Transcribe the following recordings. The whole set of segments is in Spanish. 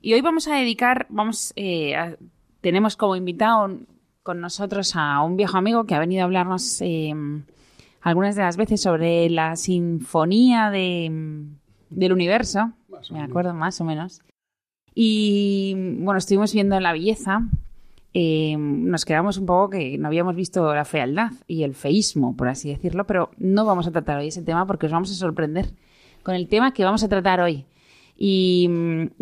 Y hoy vamos a dedicar, vamos, eh, tenemos como invitado con nosotros a un viejo amigo que ha venido a hablarnos em, algunas de las veces sobre la sinfonía de, del universo. Me acuerdo, más o menos. Y bueno, estuvimos viendo la belleza eh, nos quedamos un poco que no habíamos visto la fealdad y el feísmo, por así decirlo, pero no vamos a tratar hoy ese tema porque os vamos a sorprender con el tema que vamos a tratar hoy. Y,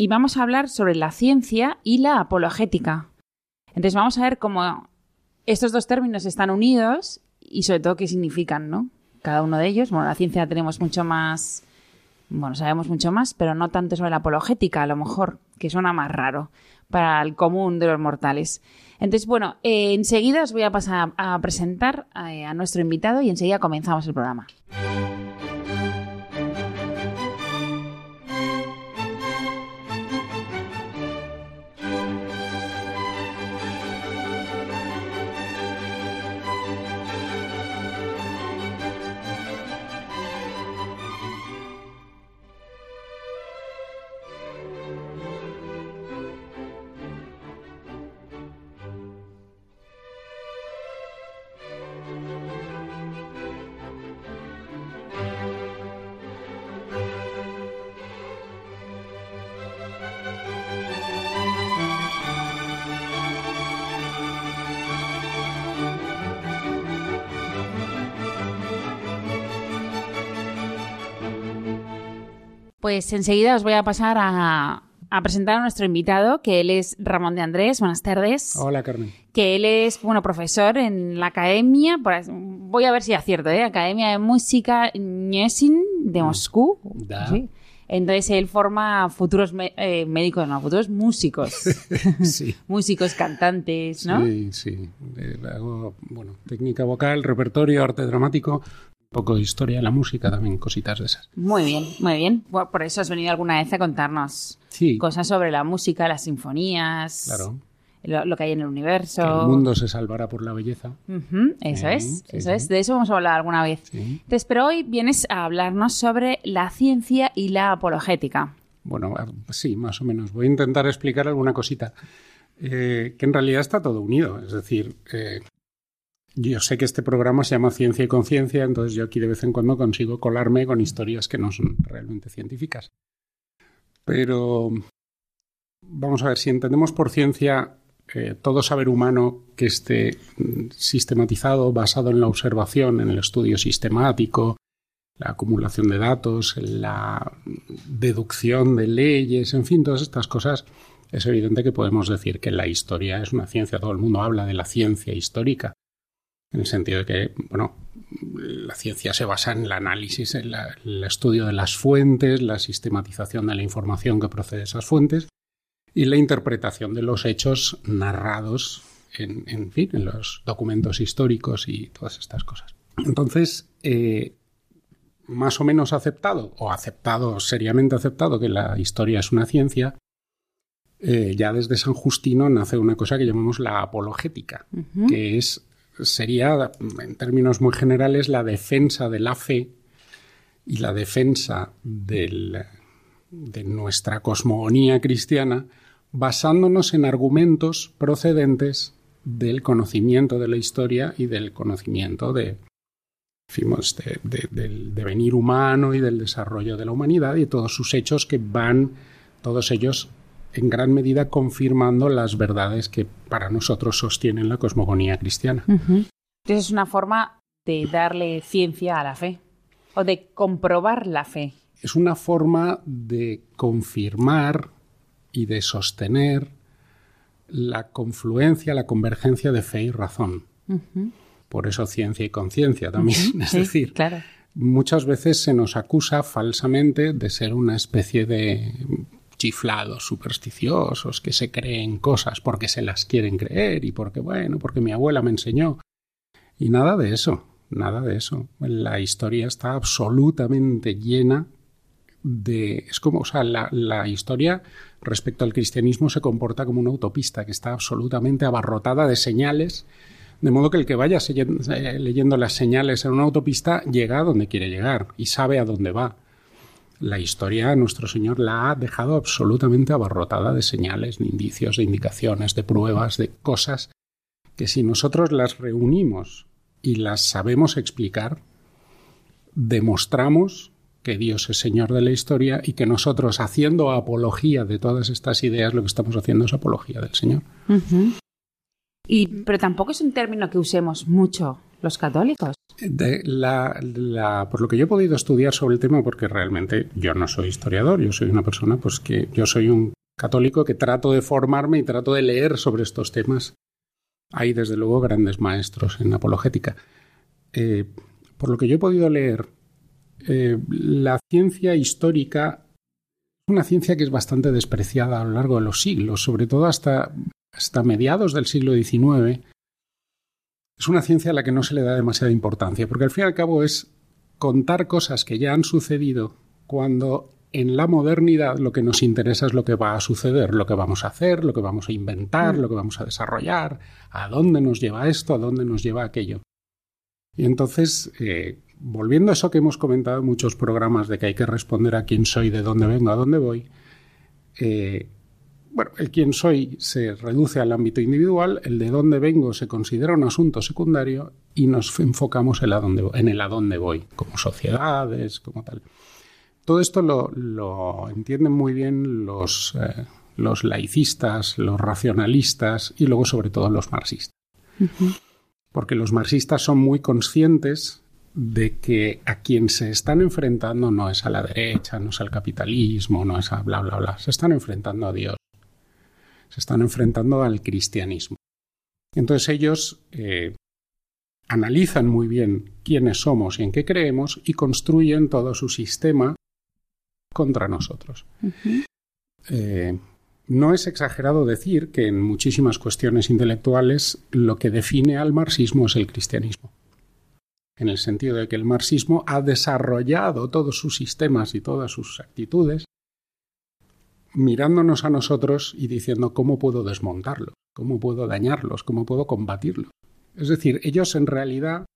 vamos a hablar sobre la ciencia y la apologética. Entonces vamos a ver cómo estos dos términos están unidos y sobre todo qué significan, ¿no? Cada uno de ellos. Bueno, la ciencia tenemos mucho más, bueno, sabemos mucho más, pero no tanto sobre la apologética, a lo mejor, que suena más raro para el común de los mortales. Entonces, bueno, eh, enseguida os voy a pasar a presentar eh, a nuestro invitado y enseguida comenzamos el programa. Pues enseguida os voy a pasar a, presentar a nuestro invitado, que él es Ramón de Andrés. Buenas tardes. Hola, Carmen. Que él es, bueno, profesor en la Academia, voy a ver si acierto, ¿eh? Academia de Música Nyesin de mm. Moscú. ¿sí? Entonces él forma futuros eh, médicos, no, futuros músicos. sí. músicos, cantantes, ¿no? Sí, sí. Eh, hago, bueno, técnica vocal, repertorio, arte dramático, poco de historia la música, también cositas de esas. Muy bien, muy bien. por eso has venido alguna vez a contarnos cosas sobre la música, las sinfonías. Claro. Lo, que hay en el universo. el mundo se salvará por la belleza. eso es, eso es. De eso vamos a hablar alguna vez. Entonces, pero hoy vienes a hablarnos sobre la ciencia y la apologética. Bueno, sí, más o menos. Voy a intentar explicar alguna cosita. Eh, que en realidad está todo unido. Es decir, eh, yo sé que este programa se llama Ciencia y Conciencia, entonces yo aquí de vez en cuando consigo colarme con historias que no son realmente científicas. Pero vamos a ver, si entendemos por ciencia eh, todo saber humano que esté sistematizado, basado en la observación, en el estudio sistemático, la acumulación de datos, la deducción de leyes, en fin, todas estas cosas, es evidente que podemos decir que la historia es una ciencia. Todo el mundo habla de la ciencia histórica en el sentido de que, bueno, la ciencia se basa en el análisis, en el estudio de las fuentes, la sistematización de la información que procede de esas fuentes y la interpretación de los hechos narrados en, fin, en los documentos históricos y todas estas cosas. Entonces, eh, más o menos aceptado, o aceptado, seriamente aceptado, que la historia es una ciencia, eh, ya desde San Justino nace una cosa que llamamos la apologética, que es sería, en términos muy generales, la defensa de la fe y la defensa de nuestra cosmogonía cristiana basándonos en argumentos procedentes del conocimiento de la historia y del conocimiento de, del devenir humano y del desarrollo de la humanidad y todos sus hechos que van, todos ellos en gran medida confirmando las verdades que para nosotros sostienen la cosmogonía cristiana. Entonces es una forma de darle ciencia a la fe o de comprobar la fe. Es una forma de confirmar y de sostener la confluencia, la convergencia de fe y razón. Por eso ciencia y conciencia también. Es decir, claro. muchas veces se nos acusa falsamente de ser una especie de chiflados supersticiosos que se creen cosas porque se las quieren creer y porque, bueno, porque mi abuela me enseñó. Y nada de eso, nada de eso. La historia está absolutamente llena de... Es como, o sea, la, la historia respecto al cristianismo se comporta como una autopista que está absolutamente abarrotada de señales, de modo que el que vaya eh, leyendo las señales en una autopista llega a donde quiere llegar y sabe a dónde va. La historia, nuestro Señor la ha dejado absolutamente abarrotada de señales, de indicios, de indicaciones, de pruebas, de cosas que si nosotros las reunimos y las sabemos explicar, demostramos que Dios es Señor de la historia y que nosotros, haciendo apología de todas estas ideas, lo que estamos haciendo es apología del Señor. y, pero tampoco es un término que usemos mucho los católicos. por lo que yo he podido estudiar sobre el tema, porque realmente yo no soy historiador, yo soy una persona, pues que yo soy un católico que trato de formarme y trato de leer sobre estos temas. Hay desde luego grandes maestros en apologética. Eh, por lo que yo he podido leer, eh, la ciencia histórica es una ciencia que es bastante despreciada a lo largo de los siglos, sobre todo hasta, hasta mediados del siglo XIX. Es una ciencia a la que no se le da demasiada importancia, porque al fin y al cabo es contar cosas que ya han sucedido cuando en la modernidad lo que nos interesa es lo que va a suceder, lo que vamos a hacer, lo que vamos a inventar, lo que vamos a desarrollar, a dónde nos lleva esto, a dónde nos lleva aquello. Y entonces, eh, volviendo a eso que hemos comentado en muchos programas de que hay que responder a quién soy, de dónde vengo, a dónde voy, eh, bueno, el quién soy se reduce al ámbito individual, el de dónde vengo se considera un asunto secundario y nos enfocamos en, el a dónde voy, como sociedades, como tal. Todo esto lo, entienden muy bien los, eh, los laicistas, los racionalistas y luego sobre todo los marxistas. Porque los marxistas son muy conscientes de que a quien se están enfrentando no es a la derecha, no es al capitalismo, no es a bla, bla, bla. Se están enfrentando a Dios. Se están enfrentando al cristianismo. Entonces ellos eh, analizan muy bien quiénes somos y en qué creemos y construyen todo su sistema contra nosotros. Eh, no es exagerado decir que en muchísimas cuestiones intelectuales lo que define al marxismo es el cristianismo en el sentido de que el marxismo ha desarrollado todos sus sistemas y todas sus actitudes mirándonos a nosotros y diciendo cómo puedo desmontarlos, cómo puedo dañarlos, cómo puedo combatirlos. Es decir, ellos en realidad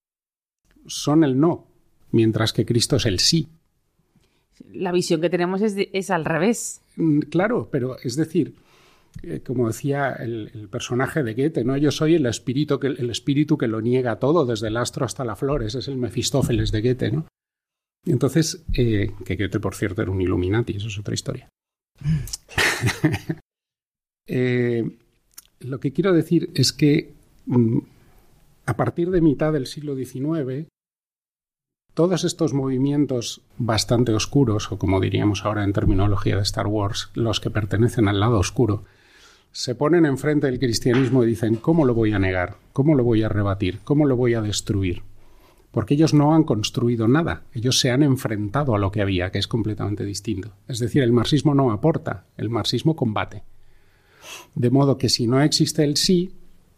son el no, mientras que Cristo es el sí. La visión que tenemos es, es al revés. Mm, claro, pero es decir, eh, como decía el, personaje de Goethe, ¿no? Yo soy el espíritu, que, el espíritu que lo niega todo, desde el astro hasta la flor, ese es el Mefistófeles de Goethe, ¿no? Entonces, eh, que Goethe, por cierto, era un Illuminati, eso es otra historia. Eh, lo que quiero decir es que mm, a partir de mitad del siglo XIX, todos estos movimientos bastante oscuros, o como diríamos ahora en terminología de Star Wars, los que pertenecen al lado oscuro, se ponen enfrente del cristianismo y dicen, ¿cómo lo voy a negar? ¿Cómo lo voy a rebatir? ¿Cómo lo voy a destruir? Porque ellos no han construido nada, ellos se han enfrentado a lo que había, que es completamente distinto. Es decir, el marxismo no aporta, el marxismo combate. De modo que si no existe el sí,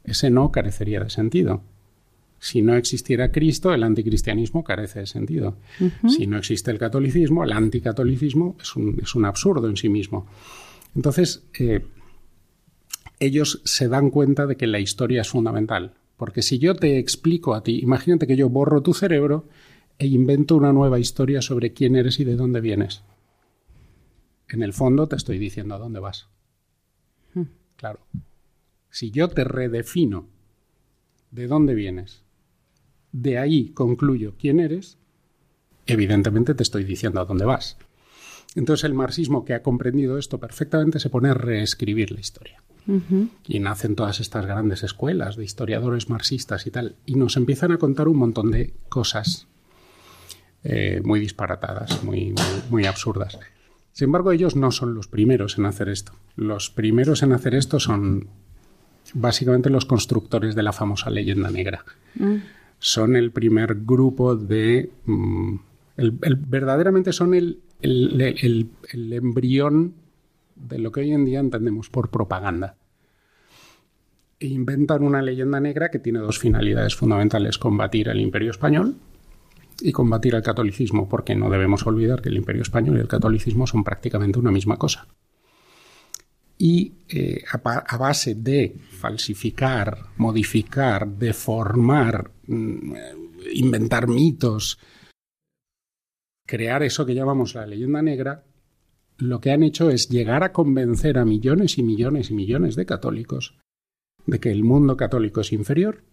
ese no carecería de sentido. Si no existiera Cristo, el anticristianismo carece de sentido. Si no existe el catolicismo, el anticatolicismo es un, es un absurdo en sí mismo. Entonces, eh, ellos se dan cuenta de que la historia es fundamental. Porque si yo te explico a ti, imagínate que yo borro tu cerebro e invento una nueva historia sobre quién eres y de dónde vienes. En el fondo te estoy diciendo a dónde vas. Hmm. Claro. Si yo te redefino de dónde vienes, de ahí concluyo quién eres, evidentemente te estoy diciendo a dónde vas. Entonces el marxismo que ha comprendido esto perfectamente se pone a reescribir la historia. Y nacen todas estas grandes escuelas de historiadores marxistas y tal, y nos empiezan a contar un montón de cosas eh, muy disparatadas, muy, muy, absurdas. Sin embargo, ellos no son los primeros en hacer esto. Los primeros en hacer esto son básicamente los constructores de la famosa leyenda negra. Mm. Son el primer grupo de... Mm, verdaderamente son el, el, embrión de lo que hoy en día entendemos por propaganda. E inventan una leyenda negra que tiene dos finalidades fundamentales, combatir el imperio español y combatir el catolicismo, porque no debemos olvidar que el imperio español y el catolicismo son prácticamente una misma cosa. Y eh, a, base de falsificar, modificar, deformar, mm, inventar mitos, crear eso que llamamos la leyenda negra, lo que han hecho es llegar a convencer a millones y millones y millones de católicos de que el mundo católico es inferior,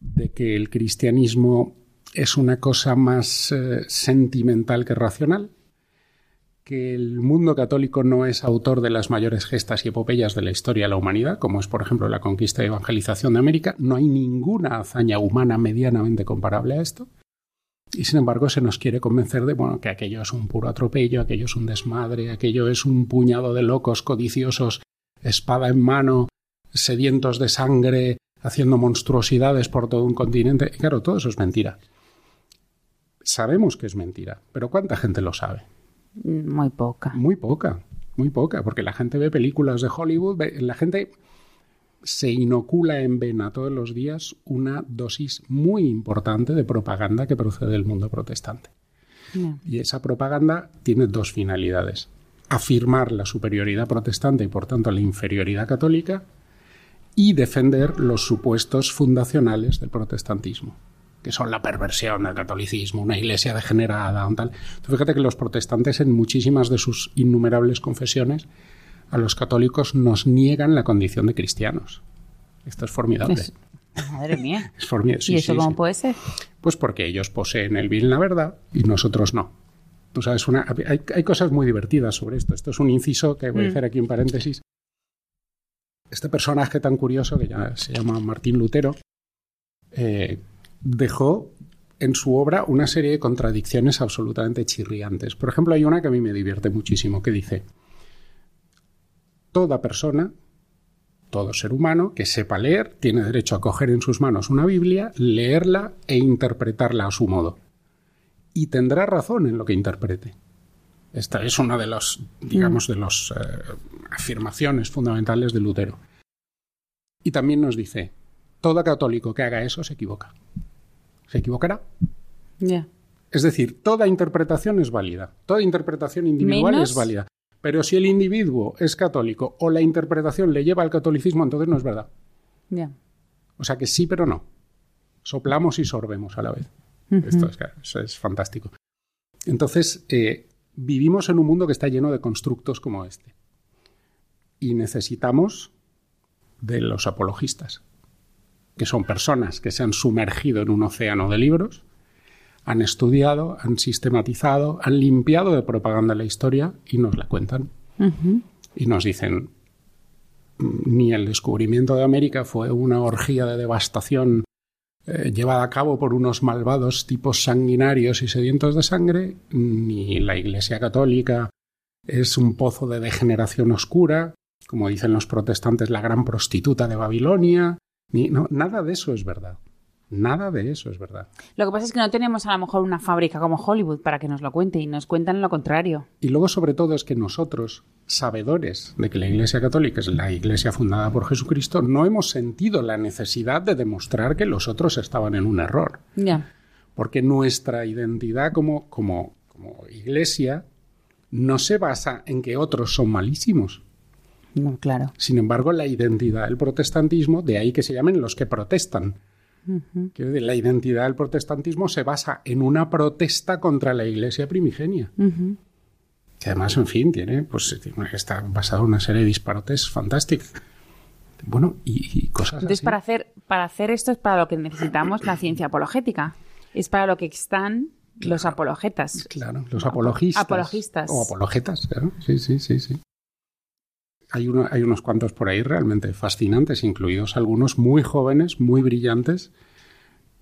de que el cristianismo es una cosa más eh, sentimental que racional, que el mundo católico no es autor de las mayores gestas y epopeyas de la historia de la humanidad, como es por ejemplo la conquista y evangelización de América, no hay ninguna hazaña humana medianamente comparable a esto, y sin embargo se nos quiere convencer de bueno, que aquello es un puro atropello, aquello es un desmadre, aquello es un puñado de locos codiciosos, espada en mano, sedientos de sangre, haciendo monstruosidades por todo un continente. Y claro, todo eso es mentira. Sabemos que es mentira, pero ¿cuánta gente lo sabe? Muy poca. Muy poca, muy poca, porque la gente ve películas de Hollywood, la gente se inocula en vena todos los días una dosis muy importante de propaganda que procede del mundo protestante. Y esa propaganda tiene dos finalidades. Afirmar la superioridad protestante y por tanto la inferioridad católica y defender los supuestos fundacionales del protestantismo, que son la perversión del catolicismo, una iglesia degenerada, tal. fíjate que los protestantes en muchísimas de sus innumerables confesiones a los católicos nos niegan la condición de cristianos. Esto es formidable. madre mía. es formidable. ¿Y eso cómo puede ser? Pues porque ellos poseen el bien y la verdad y nosotros no. Tú sabes, una, hay, cosas muy divertidas sobre esto. Esto es un inciso que voy a mm. hacer aquí en paréntesis. Este personaje tan curioso, que ya se llama Martín Lutero, eh, dejó en su obra una serie de contradicciones absolutamente chirriantes. Por ejemplo, hay una que a mí me divierte muchísimo, que dice, toda persona, todo ser humano que sepa leer, tiene derecho a coger en sus manos una Biblia, leerla e interpretarla a su modo. Y tendrá razón en lo que interprete. Esta es una de las, digamos, de las eh, afirmaciones fundamentales de Lutero. Y también nos dice, todo católico que haga eso se equivoca. ¿Se equivocará? Ya. Es decir, toda interpretación es válida, toda interpretación individual es válida. Pero si el individuo es católico o la interpretación le lleva al catolicismo, entonces no es verdad. Ya. O sea que sí, pero no. Soplamos y sorbemos a la vez. Esto es, fantástico. Entonces, eh, vivimos en un mundo que está lleno de constructos como este. Y necesitamos de los apologistas, que son personas que se han sumergido en un océano de libros han estudiado, han sistematizado, han limpiado de propaganda la historia y nos la cuentan. Y nos dicen, ni el descubrimiento de América fue una orgía de devastación eh, llevada a cabo por unos malvados tipos sanguinarios y sedientos de sangre, ni la Iglesia Católica es un pozo de degeneración oscura, como dicen los protestantes, la gran prostituta de Babilonia, ni, no, nada de eso es verdad. Nada de eso es verdad. Lo que pasa es que no tenemos a lo mejor una fábrica como Hollywood para que nos lo cuente y nos cuentan lo contrario. Y luego sobre todo es que nosotros, sabedores de que la Iglesia Católica es la Iglesia fundada por Jesucristo, no hemos sentido la necesidad de demostrar que los otros estaban en un error. Ya. Porque nuestra identidad como, como, como Iglesia no se basa en que otros son malísimos. No, claro. Sin embargo, la identidad del protestantismo, de ahí que se llamen los que protestan la identidad del protestantismo se basa en una protesta contra la iglesia primigenia. Que además, en fin, tiene, pues, está basado en una serie de disparates fantásticos. Bueno, y, cosas Entonces, Para, hacer, para hacer esto es para lo que necesitamos la ciencia apologética. Es para lo que están Los apologetas. Claro, los apologistas. Apologistas. O apologetas, claro. Sí, sí, sí, sí. Hay, uno, hay unos cuantos por ahí realmente fascinantes, incluidos algunos muy jóvenes, muy brillantes,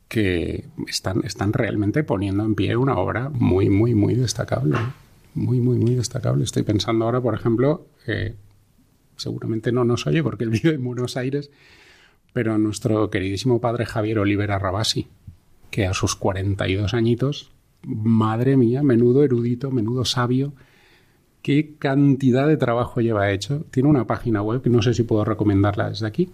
que están, están realmente poniendo en pie una obra muy, muy, muy destacable. Muy, muy, muy destacable. Estoy pensando ahora, por ejemplo, eh, seguramente no nos oye porque él vive en Buenos Aires, pero nuestro queridísimo padre Javier Olivera Rabasi, que a sus 42 añitos, madre mía, menudo erudito, menudo sabio, qué cantidad de trabajo lleva hecho. Tiene una página web que no sé si puedo recomendarla desde aquí.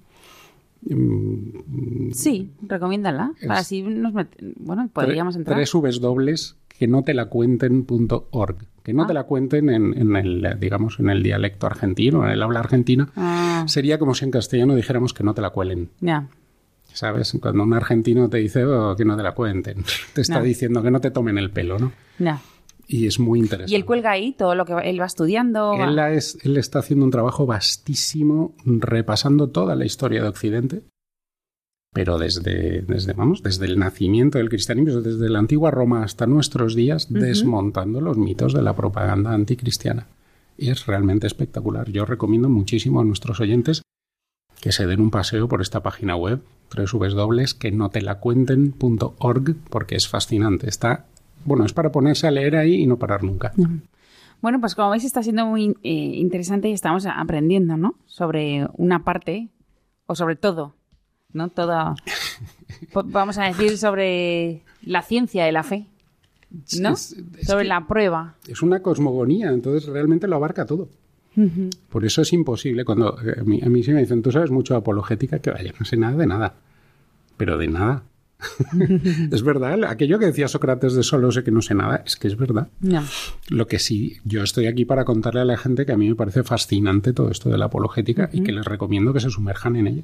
Mm, sí, recomiéndala. Así nos bueno, podríamos entrar. Tres dobles que no te la cuenten.org. Que no te ah. la cuenten en, el, digamos, en el dialecto argentino, en el habla argentina. Ah. Sería como si en castellano dijéramos que no te la cuelen. Ya. ¿Sabes? Cuando un argentino te dice oh, que no te la cuenten, te está diciendo que no te tomen el pelo, ¿no? Ya. Y es muy interesante. Y él cuelga ahí todo lo que él va estudiando. Él, es, él está haciendo un trabajo vastísimo repasando toda la historia de Occidente pero desde, desde, vamos, desde el nacimiento del cristianismo, desde la antigua Roma hasta nuestros días, desmontando los mitos de la propaganda anticristiana. Y es realmente espectacular. Yo recomiendo muchísimo a nuestros oyentes que se den un paseo por esta página web, www.que porque es fascinante. Está, bueno, es para ponerse a leer ahí y no parar nunca. Bueno, pues como veis está siendo muy eh, interesante y estamos aprendiendo, ¿no? Sobre una parte, o sobre todo, ¿no? Toda, vamos a decir, sobre la ciencia de la fe, ¿no? sobre la prueba. Es una cosmogonía, entonces realmente lo abarca todo. Por eso es imposible. Cuando eh, a mí, a mí sí me dicen, tú sabes mucho de apologética, que vaya, no sé nada de nada. Pero de nada. Es verdad, aquello que decía Sócrates de solo sé que no sé nada, es que es verdad. Lo que sí, yo estoy aquí para contarle a la gente que a mí me parece fascinante todo esto de la apologética y que les recomiendo que se sumerjan en ella.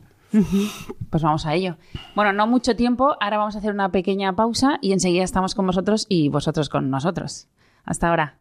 Pues vamos a ello. Bueno, no mucho tiempo, ahora vamos a hacer una pequeña pausa y enseguida estamos con vosotros y vosotros con nosotros. Hasta ahora.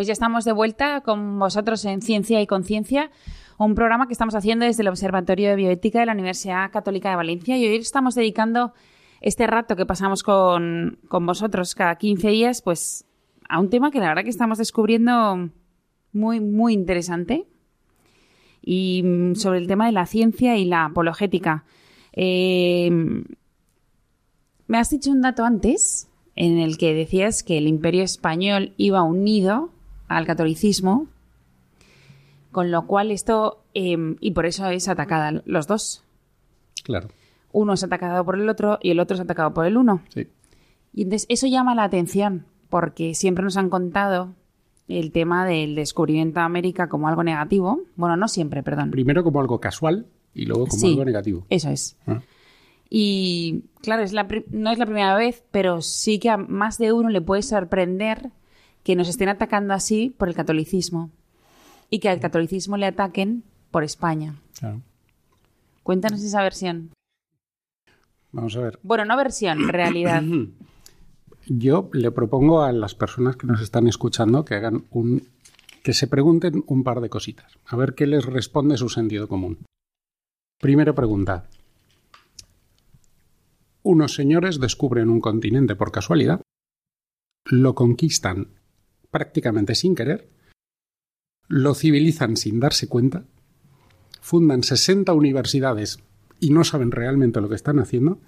Pues ya estamos de vuelta con vosotros en Ciencia y Conciencia, un programa que estamos haciendo desde el Observatorio de Bioética de la Universidad Católica de Valencia y hoy estamos dedicando este rato que pasamos con, con vosotros cada 15 días, pues a un tema que la verdad que estamos descubriendo muy, muy interesante y mm, sobre el tema de la ciencia y la apologética. Eh, me has dicho un dato antes en el que decías que el imperio español iba unido al catolicismo, con lo cual esto, em, y por eso es atacada los dos. Claro. Uno es atacado por el otro y el otro es atacado por el uno. Sí. Y entonces eso llama la atención, porque siempre nos han contado el tema del descubrimiento de América como algo negativo. Bueno, no siempre, perdón. Primero como algo casual y luego como Sí. algo negativo. Eso es. Ah. Y claro, es la no es la primera vez, pero sí que a más de uno le puede sorprender que nos estén atacando así por el catolicismo y que al catolicismo le ataquen por España. Claro. Cuéntanos esa versión. Vamos a ver. Bueno, no versión, realidad. Yo le propongo a las personas que nos están escuchando que hagan un que se pregunten un par de cositas, a ver qué les responde su sentido común. Primera pregunta. Unos señores descubren un continente por casualidad, lo conquistan prácticamente sin querer, lo civilizan sin darse cuenta, fundan 60 universidades y no saben realmente lo que están haciendo,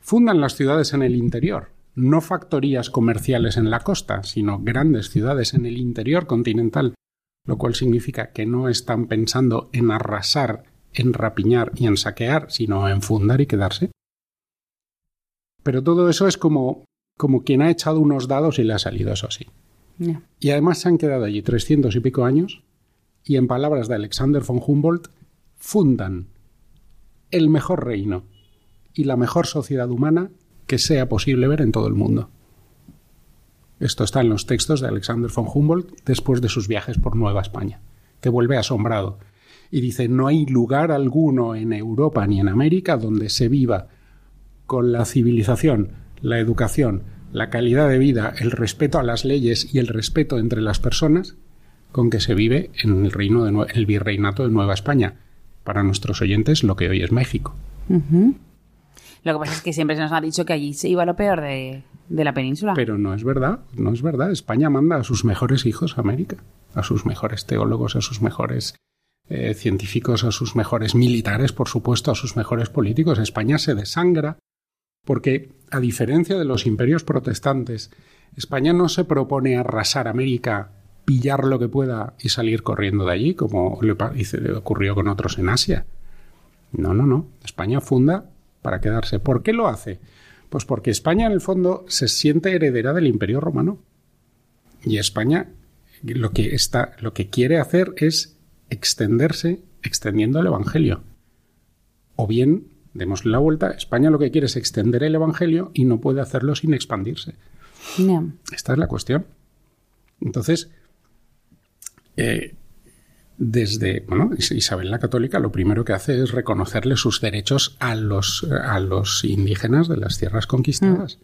fundan las ciudades en el interior, no factorías comerciales en la costa, sino grandes ciudades en el interior continental, lo cual significa que no están pensando en arrasar, en rapiñar y en saquear, sino en fundar y quedarse. Pero todo eso es como, como quien ha echado unos dados y le ha salido eso así. Y además se han quedado allí trescientos y pico años y en palabras de Alexander von Humboldt, fundan el mejor reino y la mejor sociedad humana que sea posible ver en todo el mundo. Esto está en los textos de Alexander von Humboldt después de sus viajes por Nueva España, que vuelve asombrado y dice, no hay lugar alguno en Europa ni en América donde se viva con la civilización, la educación, la calidad de vida, el respeto a las leyes y el respeto entre las personas con que se vive en el reino de Nue- el virreinato de Nueva España. Para nuestros oyentes, lo que hoy es México. Lo que pasa es que siempre se nos ha dicho que allí se iba lo peor de, de la península. Pero no es verdad, no es verdad. España manda a sus mejores hijos a América, a sus mejores teólogos, a sus mejores eh, científicos, a sus mejores militares, por supuesto, a sus mejores políticos. España se desangra porque, a diferencia de los imperios protestantes, España no se propone arrasar América, pillar lo que pueda y salir corriendo de allí, como le, ocurrió con otros en Asia. No, no, no. España funda para quedarse. ¿Por qué lo hace? Pues porque España, en el fondo, se siente heredera del Imperio Romano. Y España lo que, está, lo que quiere hacer es extenderse extendiendo el Evangelio. O bien, démosle la vuelta, España lo que quiere es extender el Evangelio y no puede hacerlo sin expandirse. Ya. Esta es la cuestión. Entonces, eh, desde bueno, Is- Isabel la Católica lo primero que hace es reconocerle sus derechos a los, a los indígenas de las tierras conquistadas.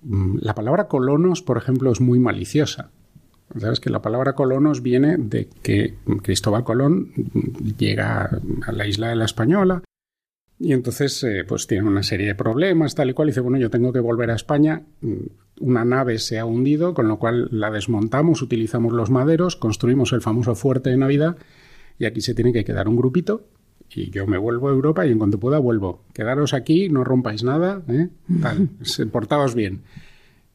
Mm, La palabra colonos, por ejemplo, es muy maliciosa. Sabes que la palabra colonos viene de que Cristóbal Colón mm, llega a la isla de la Española y entonces eh, pues tiene una serie de problemas tal y cual y dice bueno yo tengo que volver a España Mm, una nave se ha hundido con lo cual la desmontamos utilizamos los maderos construimos el famoso fuerte de Navidad y aquí se tiene que quedar un grupito y yo me vuelvo a Europa y en cuanto pueda vuelvo quedaros aquí no rompáis nada ¿eh? tal se- portaos bien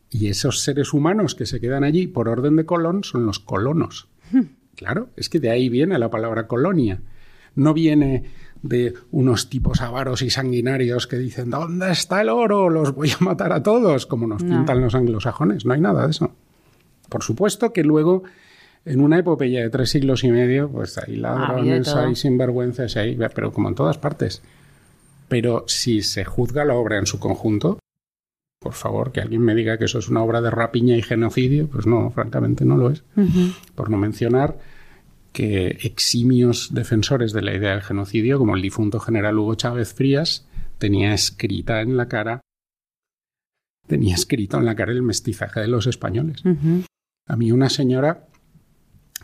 y esos seres humanos que se quedan allí por orden de Colón son los colonos. Claro, es que de ahí viene la palabra colonia. No viene de unos tipos avaros y sanguinarios que dicen ¿Dónde está el oro? Los voy a matar a todos, como nos No. pintan los anglosajones. No hay nada de eso. Por supuesto que luego, en una epopeya de tres siglos y medio, pues hay ladrones, hay sinvergüenzas, hay, pero como en todas partes. Pero si se juzga la obra en su conjunto, por favor, que alguien me diga que eso es una obra de rapiña y genocidio, pues no, francamente no lo es. Por no mencionar que eximios defensores de la idea del genocidio, como el difunto general Hugo Chávez Frías, tenía escrita en la cara tenía escrito en la cara el mestizaje de los españoles. A mí una señora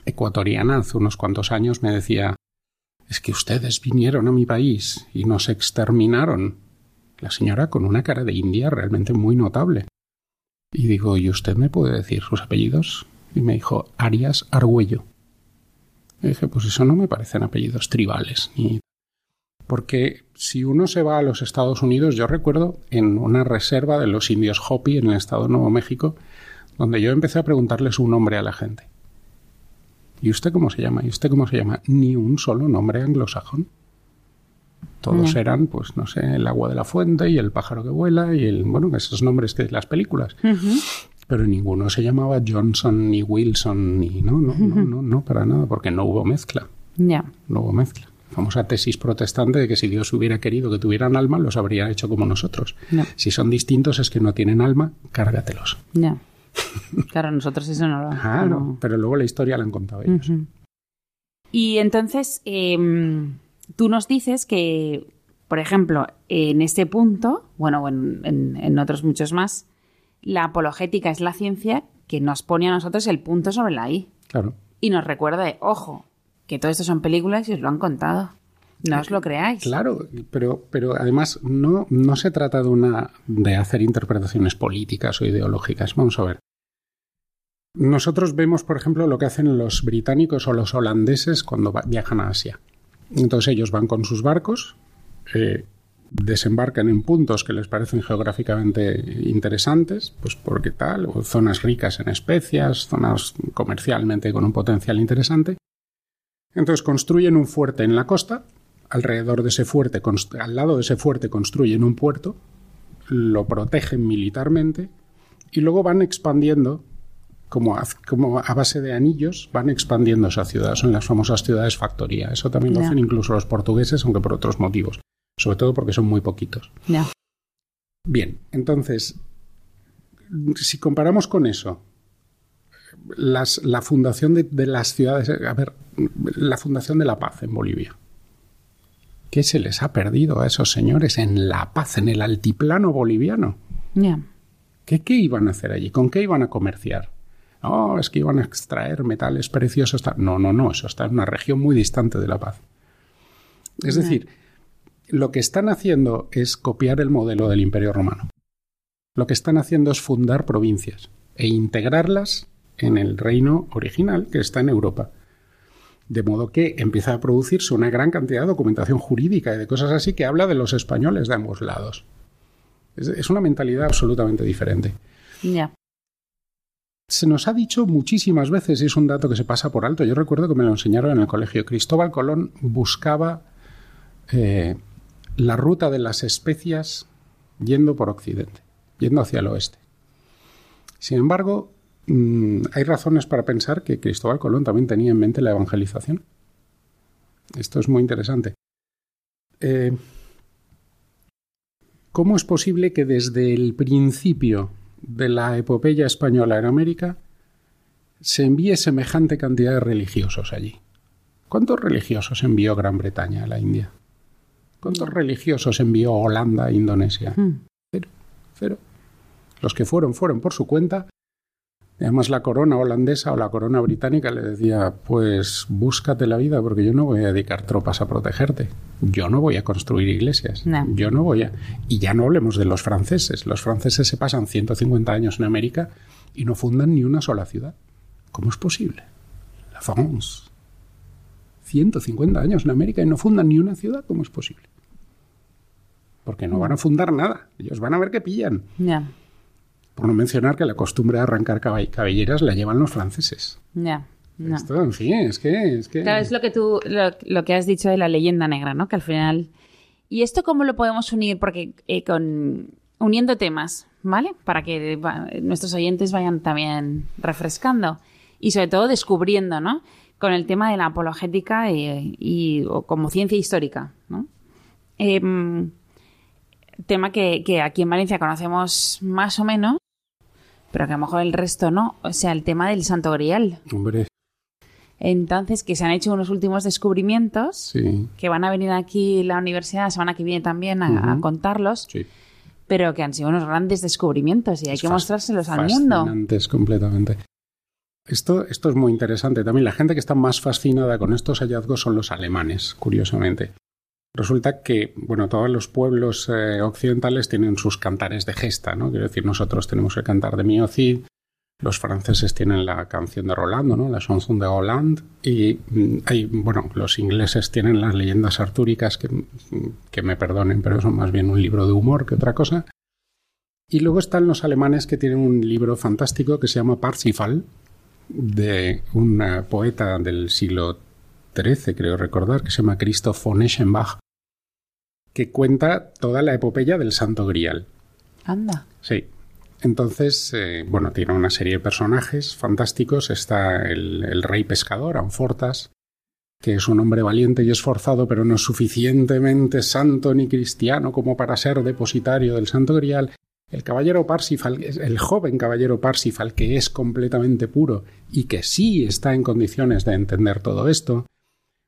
ecuatoriana hace unos cuantos años me decía, es que ustedes vinieron a mi país y nos exterminaron. La señora con una cara de india realmente muy notable. Y digo, ¿y usted me puede decir sus apellidos? Y me dijo, Arias Argüello. Y dije, pues eso no me parecen apellidos tribales. Ni... Porque si uno se va a los Estados Unidos, yo recuerdo en una reserva de los indios Hopi en el estado de Nuevo México, donde yo empecé a preguntarle su nombre a la gente. ¿Y usted cómo se llama? ¿Y usted cómo se llama? Ni un solo nombre anglosajón. Todos eran, pues, no sé, el agua de la fuente y el pájaro que vuela y el, bueno, esos nombres que las películas. Pero ninguno se llamaba Johnson ni Wilson ni, no, no, no, no, no, para nada, porque no hubo mezcla. Ya. No hubo mezcla. Famosa tesis protestante de que si Dios hubiera querido que tuvieran alma, los habría hecho como nosotros. No. Si son distintos es que no tienen alma, cárgatelos. Ya. Claro, nosotros eso no lo Claro, no. pero luego la historia la han contado ellos. Y entonces, em, tú nos dices que, por ejemplo, en este punto, bueno, en, en- en otros muchos más, la apologética es la ciencia que nos pone a nosotros el punto sobre la I. Claro. Y nos recuerda de, ojo, que todo esto son películas y os lo han contado. No os lo creáis. Claro, pero, pero además no, no se trata de una de hacer interpretaciones políticas o ideológicas. Vamos a ver. Nosotros vemos, por ejemplo, lo que hacen los británicos o los holandeses cuando viajan a Asia. Entonces ellos van con sus barcos, eh, desembarcan en puntos que les parecen geográficamente interesantes, pues porque tal, o zonas ricas en especias, zonas comercialmente con un potencial interesante. Entonces construyen un fuerte en la costa, alrededor de ese fuerte, al lado de ese fuerte construyen un puerto, lo protegen militarmente y luego van expandiendo, como a, como a base de anillos, van expandiendo esa ciudad. Son las famosas ciudades factoría. Eso también lo hacen incluso los portugueses, aunque por otros motivos. Sobre todo porque son muy poquitos. Ya. Bien, entonces, si comparamos con eso, las- la fundación de, de las ciudades, a ver, la fundación de la paz en Bolivia. ¿Qué se les ha perdido a esos señores en la paz, en el altiplano boliviano? Ya. ¿Qué, qué iban a hacer allí? ¿Con qué iban a comerciar? No, es que iban a extraer metales preciosos. No, no, no, eso está en una región muy distante de la paz. Es decir, lo que están haciendo es copiar el modelo del Imperio Romano. Lo que están haciendo es fundar provincias e integrarlas en el reino original que está en Europa. De modo que empieza a producirse una gran cantidad de documentación jurídica y de cosas así que habla de los españoles de ambos lados. Es, una mentalidad absolutamente diferente. Ya. Se nos ha dicho muchísimas veces, y es un dato que se pasa por alto, yo recuerdo que me lo enseñaron en el colegio, Cristóbal Colón buscaba eh, la ruta de las especias yendo por Occidente, yendo hacia el oeste. Sin embargo, mm, hay razones para pensar que Cristóbal Colón también tenía en mente la evangelización. Esto es muy interesante. Eh, ¿Cómo es posible que desde el principio de la epopeya española en América se envíe semejante cantidad de religiosos allí? ¿Cuántos religiosos envió Gran Bretaña a la India? ¿Cuántos religiosos envió Holanda a Indonesia? Mm. Cero, cero. Los que fueron, fueron por su cuenta. Además, la corona holandesa o la corona británica le decía, pues búscate la vida porque yo no voy a dedicar tropas a protegerte. Yo no voy a construir iglesias. No. Yo no voy a... Y ya no hablemos de los franceses. Los franceses se pasan 150 años en América y no fundan ni una sola ciudad. ¿Cómo es posible? La France. 150 años en América y no fundan ni una ciudad. ¿Cómo es posible? Porque no van a fundar nada. Ellos van a ver qué pillan. Ya. Por no mencionar que la costumbre de arrancar cabelleras la llevan los franceses. Ya. No. Esto, en fin, es que... Es que... Claro, es lo que tú, lo, lo que has dicho de la leyenda negra, ¿no? Que al final. ¿Y esto cómo lo podemos unir? Porque eh, con uniendo temas, ¿vale? Para que va, nuestros oyentes vayan también refrescando y sobre todo descubriendo, ¿no? Con el tema de la apologética y, y- o como ciencia histórica, ¿no? Em, tema que, que aquí en Valencia conocemos más o menos, pero que a lo mejor el resto no. O sea, el tema del Santo Grial. Hombre, Entonces, que se han hecho unos últimos descubrimientos sí, que van a venir aquí la universidad la semana que viene también a, contarlos, sí. pero que han sido unos grandes descubrimientos y hay que mostrárselos al mundo. Fascinantes completamente. Esto, esto es muy interesante. También la gente que está más fascinada con estos hallazgos son los alemanes, curiosamente. Resulta que, bueno, todos los pueblos eh, occidentales tienen sus cantares de gesta, ¿no? Quiero decir, nosotros tenemos el cantar de Mio Cid, los franceses tienen la canción de Rolando, ¿no? La chanson de Hollande, y mm, hay, bueno, los ingleses tienen las leyendas artúricas, que, que me perdonen, pero son más bien un libro de humor que otra cosa. Y luego están los alemanes que tienen un libro fantástico que se llama Parsifal, de un poeta del siglo XIII, creo recordar, que se llama Christoph von Eschenbach, que cuenta toda la epopeya del Santo Grial. Anda. Sí. Entonces, eh, bueno, tiene una serie de personajes fantásticos. Está el, el, rey pescador, Anfortas, que es un hombre valiente y esforzado, pero no suficientemente santo ni cristiano como para ser depositario del Santo Grial. El caballero Parsifal, el joven caballero Parsifal, que es completamente puro y que sí está en condiciones de entender todo esto.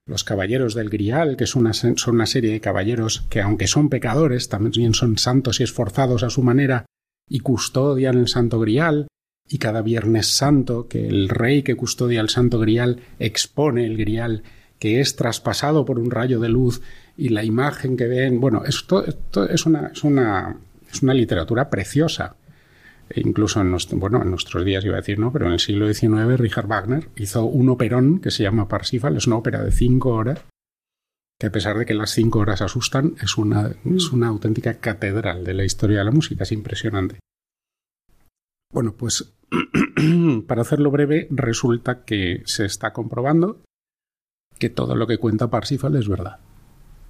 Los caballeros del Grial, que son una, serie de caballeros que, aunque son pecadores, también son santos y esforzados a su manera y custodian el Santo Grial. Y cada Viernes Santo, que el rey que custodia el Santo Grial expone el Grial, que es traspasado por un rayo de luz y la imagen que ven. Bueno, esto, esto es una, es una es una literatura preciosa. E incluso en, nuestro, bueno, en nuestros días iba a decir, ¿no? Pero en el siglo XIX Richard Wagner hizo un operón que se llama Parsifal, es una ópera de cinco horas, que a pesar de que las cinco horas asustan, es una, es una auténtica catedral de la historia de la música, es impresionante. Bueno, pues para hacerlo breve, resulta que se está comprobando que todo lo que cuenta Parsifal es verdad.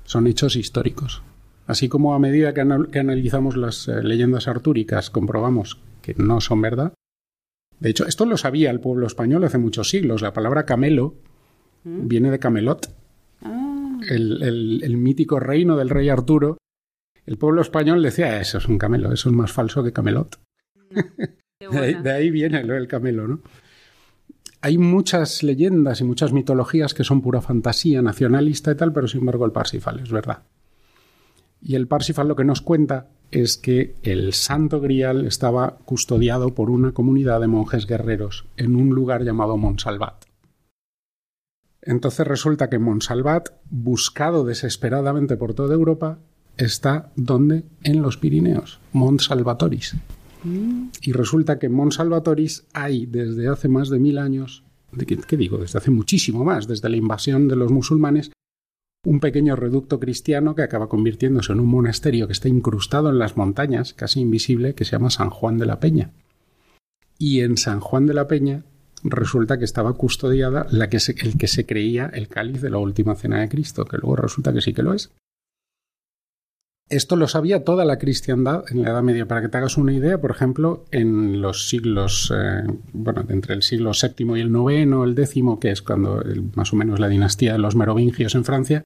Son hechos históricos. Así como a medida que, anal que analizamos las eh, leyendas artúricas comprobamos que no son verdad. De hecho, esto lo sabía el pueblo español hace muchos siglos. La palabra camelo ¿Mm? viene de Camelot, ah. el, el, el, mítico reino del rey Arturo. El pueblo español decía, eso es un camelo, eso es más falso que Camelot. de, ahí, de, ahí, viene lo del camelo, ¿no? Hay muchas leyendas y muchas mitologías que son pura fantasía nacionalista y tal, pero sin embargo el Parsifal es verdad. Y el Parsifal lo que nos cuenta es que el Santo Grial estaba custodiado por una comunidad de monjes guerreros en un lugar llamado Monsalvat. Entonces resulta que Monsalvat, buscado desesperadamente por toda Europa, está donde? En los Pirineos, Monsalvatoris. Mm. Y resulta que en Monsalvatoris hay desde hace más de mil años, ¿qué, ¿qué digo? Desde hace muchísimo más, desde la invasión de los musulmanes, un pequeño reducto cristiano que acaba convirtiéndose en un monasterio que está incrustado en las montañas, casi invisible, que se llama San Juan de la Peña. Y en San Juan de la Peña resulta que estaba custodiada la que el que se creía el cáliz de la última cena de Cristo, que luego resulta que sí que lo es. Esto lo sabía toda la cristiandad en la Edad Media. Para que te hagas una idea, por ejemplo, en los siglos, eh, bueno, entre el siglo VII y el IX, el X, que es cuando más o menos la dinastía de los merovingios en Francia,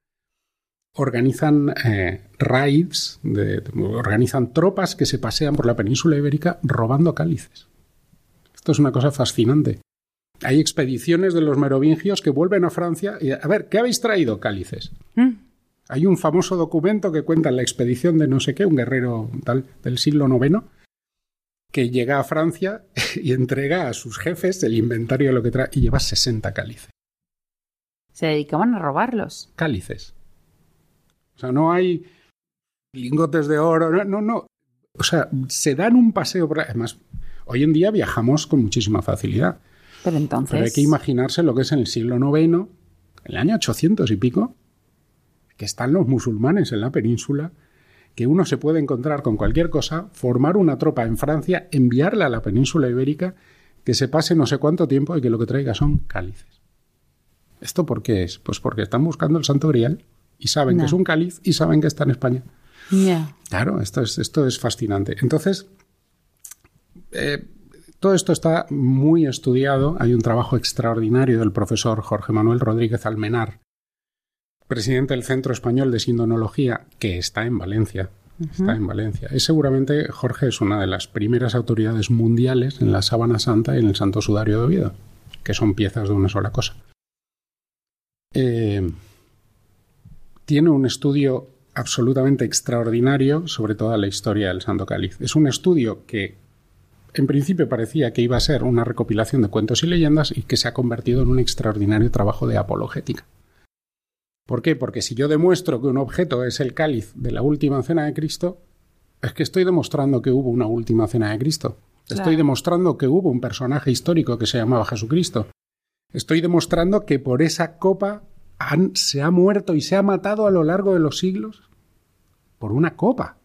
organizan eh, raids, de, organizan tropas que se pasean por la península ibérica robando cálices. Esto es una cosa fascinante. Hay expediciones de los merovingios que vuelven a Francia y a ver, ¿qué habéis traído? Cálices. ¿Mm? Hay un famoso documento que cuenta la expedición de no sé qué, un guerrero tal del siglo IX, que llega a Francia y entrega a sus jefes el inventario de lo que trae y lleva 60 cálices. Se dedicaban a robarlos. Cálices. O sea, no hay lingotes de oro, no, no, no. O sea, se dan un paseo por... Además, hoy en día viajamos con muchísima facilidad. Pero entonces... Pero hay que imaginarse lo que es en el siglo IX, el año 800 y pico, que están los musulmanes en la península, que uno se puede encontrar con cualquier cosa, formar una tropa en Francia, enviarla a la península ibérica, que se pase no sé cuánto tiempo y que lo que traiga son cálices. ¿Esto por qué es? Pues porque están buscando el Santo Grial y saben no. que es un cáliz y saben que está en España. Yeah. Claro, esto es, esto es fascinante. Entonces, eh, todo esto está muy estudiado. Hay un trabajo extraordinario del profesor Jorge Manuel Rodríguez Almenar, presidente del Centro Español de Sindonología, que está en Valencia. Uh -huh. Está en Valencia. Es seguramente, Jorge es una de las primeras autoridades mundiales en la sábana santa y en el Santo Sudario de Oviedo, que son piezas de una sola cosa. Eh, tiene un estudio absolutamente extraordinario sobre toda la historia del Santo Cáliz. Es un estudio que en principio parecía que iba a ser una recopilación de cuentos y leyendas y que se ha convertido en un extraordinario trabajo de apologética. ¿Por qué? Porque si yo demuestro que un objeto es el cáliz de la última cena de Cristo, es que estoy demostrando que hubo una última cena de Cristo. Estoy demostrando que hubo un personaje histórico que se llamaba Jesucristo. Estoy demostrando que por esa copa se ha muerto y se ha matado a lo largo de los siglos por una copa.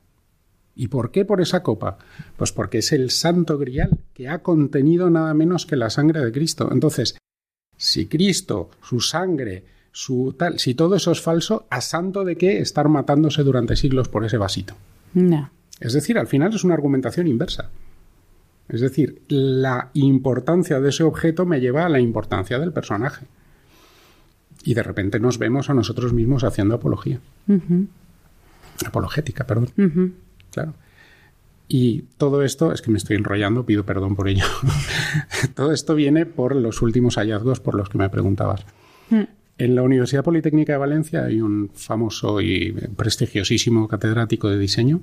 ¿Y por qué por esa copa? Pues porque es el santo grial que ha contenido nada menos que la sangre de Cristo. Entonces, si Cristo, su sangre, su tal, si todo eso es falso, ¿a santo de qué estar matándose durante siglos por ese vasito? No. Es decir, al final es una argumentación inversa. Es decir, la importancia de ese objeto me lleva a la importancia del personaje. Y de repente nos vemos a nosotros mismos haciendo apología. Apologética, perdón. Claro. Y todo esto, es que me estoy enrollando, pido perdón por ello. todo esto viene por los últimos hallazgos por los que me preguntabas. Mm. En la Universidad Politécnica de Valencia hay un famoso y prestigiosísimo catedrático de diseño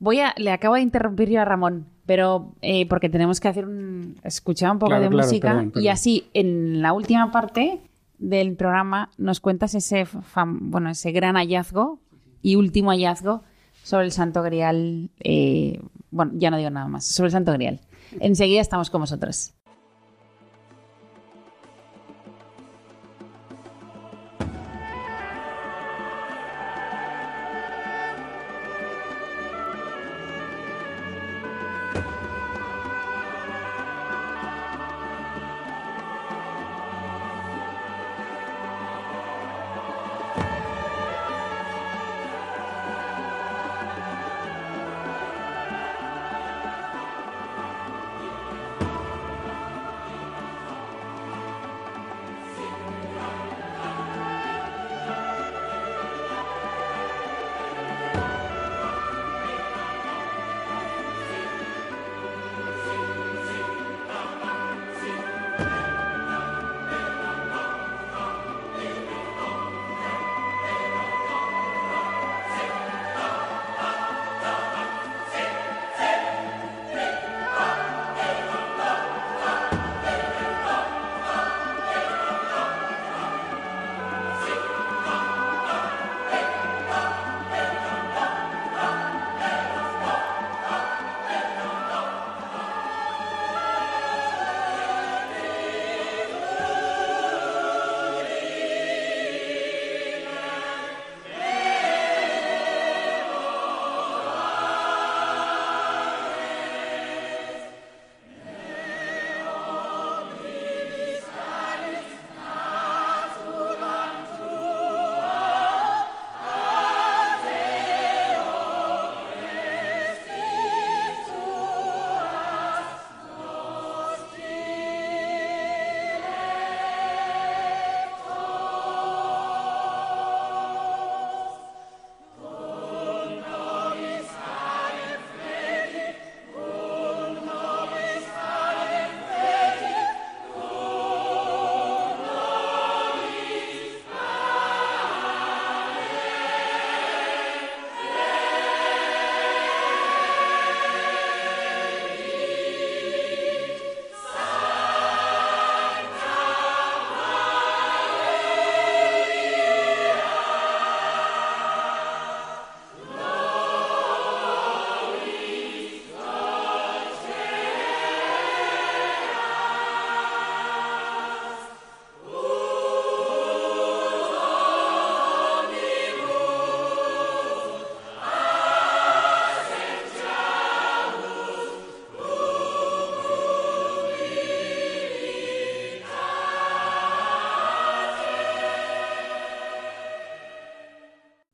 Voy a, le acabo de interrumpir yo a Ramón, pero eh, porque tenemos que hacer un, escuchar un poco de música y así en la última parte del programa nos cuentas ese, bueno, ese gran hallazgo y último hallazgo sobre el Santo Grial. Eh, bueno, ya no digo nada más, sobre el Santo Grial. Enseguida estamos con vosotros.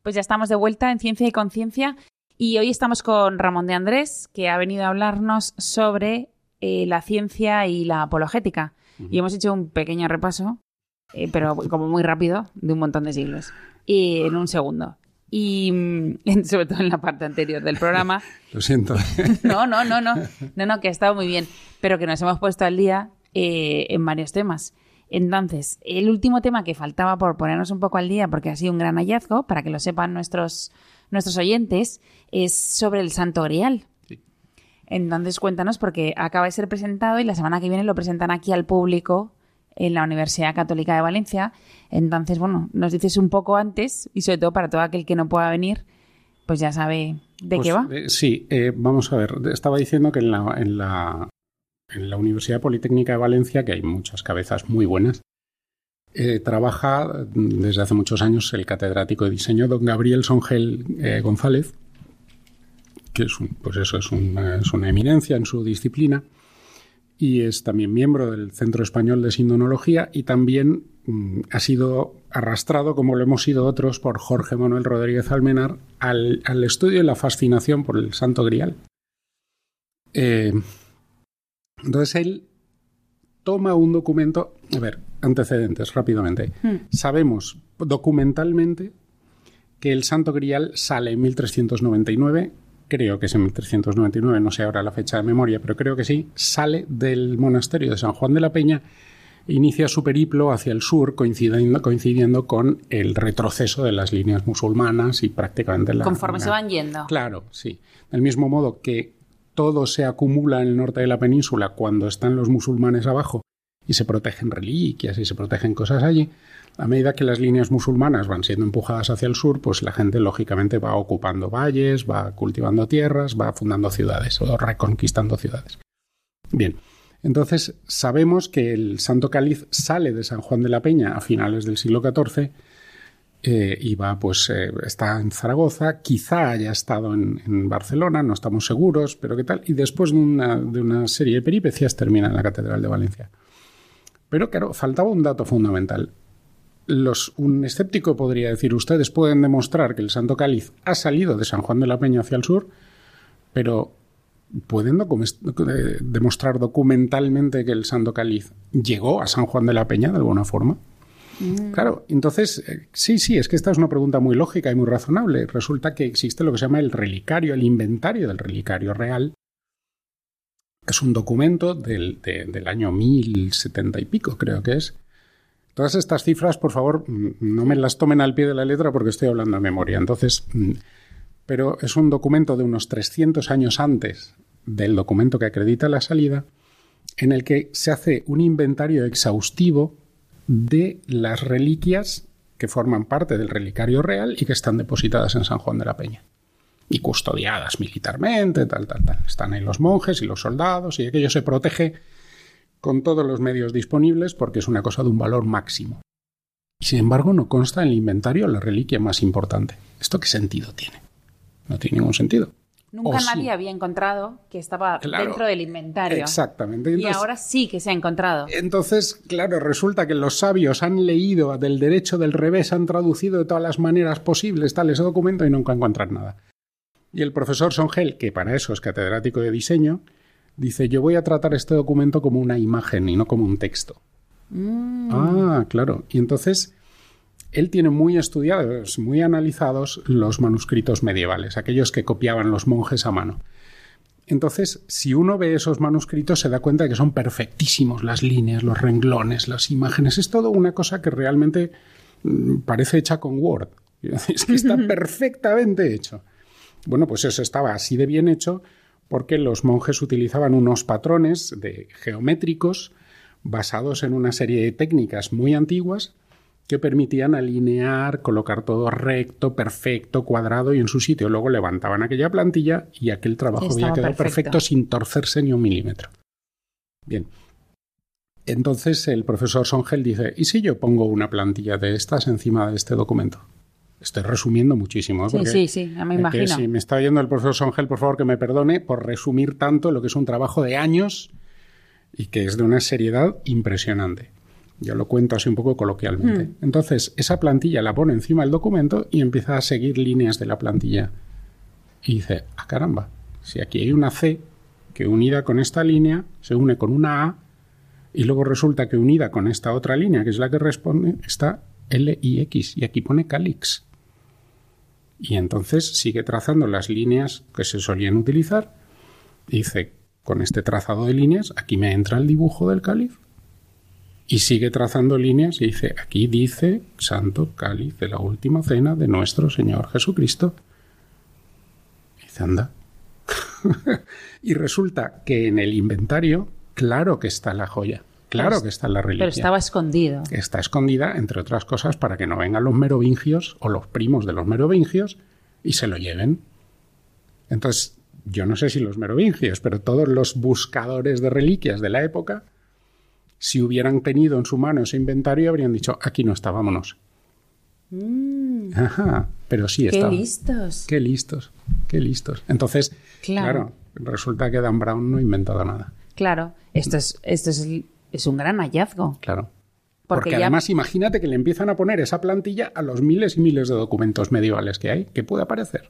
Pues ya estamos de vuelta en Ciencia y Conciencia y hoy estamos con Ramón de Andrés, que ha venido a hablarnos sobre eh, la ciencia y la apologética. Y hemos hecho un pequeño repaso, eh, pero como muy rápido, de un montón de siglos, y en un segundo. Y mm, sobre todo en la parte anterior del programa. Lo siento. no, no, no, no. No, no, que ha estado muy bien, pero que nos hemos puesto al día eh, en varios temas. Entonces, el último tema que faltaba por ponernos un poco al día, porque ha sido un gran hallazgo, para que lo sepan nuestros, nuestros oyentes, es sobre el Santo Grial. Entonces cuéntanos porque acaba de ser presentado y la semana que viene lo presentan aquí al público en la Universidad Católica de Valencia. Entonces, bueno, nos dices un poco antes y sobre todo para todo aquel que no pueda venir, pues ya sabe de qué Pues, va. eh, sí, eh, vamos a ver. Estaba diciendo que en la, en, la, en la Universidad Politécnica de Valencia, que hay muchas cabezas muy buenas, eh, trabaja mm, desde hace muchos años el catedrático de diseño, don Gabriel Songel eh, González, que es, un, pues eso, es, una, eminencia en su disciplina y es también miembro del Centro Español de Sindonología y también mm, ha sido arrastrado, como lo hemos sido otros, por Jorge Manuel Rodríguez Almenar al, al estudio y la fascinación por el Santo Grial. Eh, entonces él toma un documento, a ver, antecedentes rápidamente. Hmm. Sabemos documentalmente que el Santo Grial sale en 1399 creo que es en 1399, no sé ahora la fecha de memoria, pero creo que sí, sale del monasterio de San Juan de la Peña inicia su periplo hacia el sur, coincidiendo, coincidiendo con el retroceso de las líneas musulmanas y prácticamente la... Conforme la- se van yendo. Claro, sí. Del mismo modo que todo se acumula en el norte de la península cuando están los musulmanes abajo y se protegen reliquias y se protegen cosas allí, a medida que las líneas musulmanas van siendo empujadas hacia el sur, pues la gente lógicamente va ocupando valles, va cultivando tierras, va fundando ciudades o reconquistando ciudades. Bien, entonces sabemos que el Santo Cáliz sale de San Juan de la Peña a finales del siglo XIV eh, va, pues, eh, está en Zaragoza, quizá haya estado en, Barcelona, no estamos seguros, pero qué tal. Y después de una, de una serie de peripecias termina en la Catedral de Valencia. Pero claro, faltaba un dato fundamental. Los, un escéptico podría decir, ustedes pueden demostrar que el Santo Cáliz ha salido de San Juan de la Peña hacia el sur, pero ¿pueden docu demostrar documentalmente que el Santo Cáliz llegó a San Juan de la Peña de alguna forma? Mm. Claro, entonces, eh, sí, sí, es que esta es una pregunta muy lógica y muy razonable. Resulta que existe lo que se llama el relicario, el inventario del relicario real. Es un documento del, de, del año 1070 y pico, creo que es. Todas estas cifras, por favor, no me las tomen al pie de la letra porque estoy hablando de memoria. Entonces, pero es un documento de unos 300 años antes del documento que acredita la salida, en el que se hace un inventario exhaustivo de las reliquias que forman parte del relicario real y que están depositadas en San Juan de la Peña. Y custodiadas militarmente, tal, tal, tal. Están ahí los monjes y los soldados y aquello se protege con todos los medios disponibles porque es una cosa de un valor máximo. Sin embargo, no consta en el inventario la reliquia más importante. ¿Esto qué sentido tiene? No tiene ningún sentido. Nunca nadie sí. había encontrado que estaba claro, dentro del inventario. Exactamente. Entonces, y ahora sí que se ha encontrado. Entonces, claro, resulta que los sabios han leído del derecho del revés, han traducido de todas las maneras posibles tal ese documento y nunca encuentran nada. Y el profesor Songel, que para eso es catedrático de diseño, dice, yo voy a tratar este documento como una imagen y no como un texto. Mm. Ah, claro. Y entonces él tiene muy estudiados, muy analizados los manuscritos medievales, aquellos que copiaban los monjes a mano. Entonces, si uno ve esos manuscritos, se da cuenta de que son perfectísimos las líneas, los renglones, las imágenes. Es todo una cosa que realmente mm, parece hecha con Word. Es que está perfectamente hecho. Bueno, pues eso estaba así de bien hecho porque los monjes utilizaban unos patrones de geométricos basados en una serie de técnicas muy antiguas que permitían alinear, colocar todo recto, perfecto, cuadrado y en su sitio. Luego levantaban aquella plantilla y aquel trabajo había quedado perfecto. perfecto sin torcerse ni un milímetro. Bien. Entonces el profesor Songel dice, ¿y si yo pongo una plantilla de estas encima de este documento? Estoy resumiendo muchísimo. Sí, sí, sí, me imagino. si me está oyendo el profesor Songel, por favor que me perdone por resumir tanto lo que es un trabajo de años y que es de una seriedad impresionante. Yo lo cuento así un poco coloquialmente. Mm. Entonces, esa plantilla la pone encima del documento y empieza a seguir líneas de la plantilla. Y dice, ah, caramba, si aquí hay una C que unida con esta línea se une con una A y luego resulta que unida con esta otra línea, que es la que responde, está L y X. Y aquí pone Calix. Y entonces sigue trazando las líneas que se solían utilizar. Y dice, con este trazado de líneas, aquí me entra el dibujo del cáliz. Y sigue trazando líneas y dice, aquí dice Santo Cáliz de la Última Cena de nuestro Señor Jesucristo. Y dice, anda. y resulta que en el inventario, claro que está la joya. Claro que está la reliquia. Pero estaba escondido. Está escondida, entre otras cosas, para que no vengan los merovingios o los primos de los merovingios y se lo lleven. Entonces, yo no sé si los merovingios, pero todos los buscadores de reliquias de la época, si hubieran tenido en su mano ese inventario, habrían dicho, aquí no está, vámonos. Ajá, pero sí Qué está. listos. Qué listos, qué listos. Entonces, Claro. claro. resulta que Dan Brown no ha inventado nada. Claro, esto es, esto es, es un gran hallazgo. Claro. Porque Porque, ya- además imagínate que le empiezan a poner esa plantilla a los miles y miles de documentos medievales que hay. ¿Qué puede aparecer?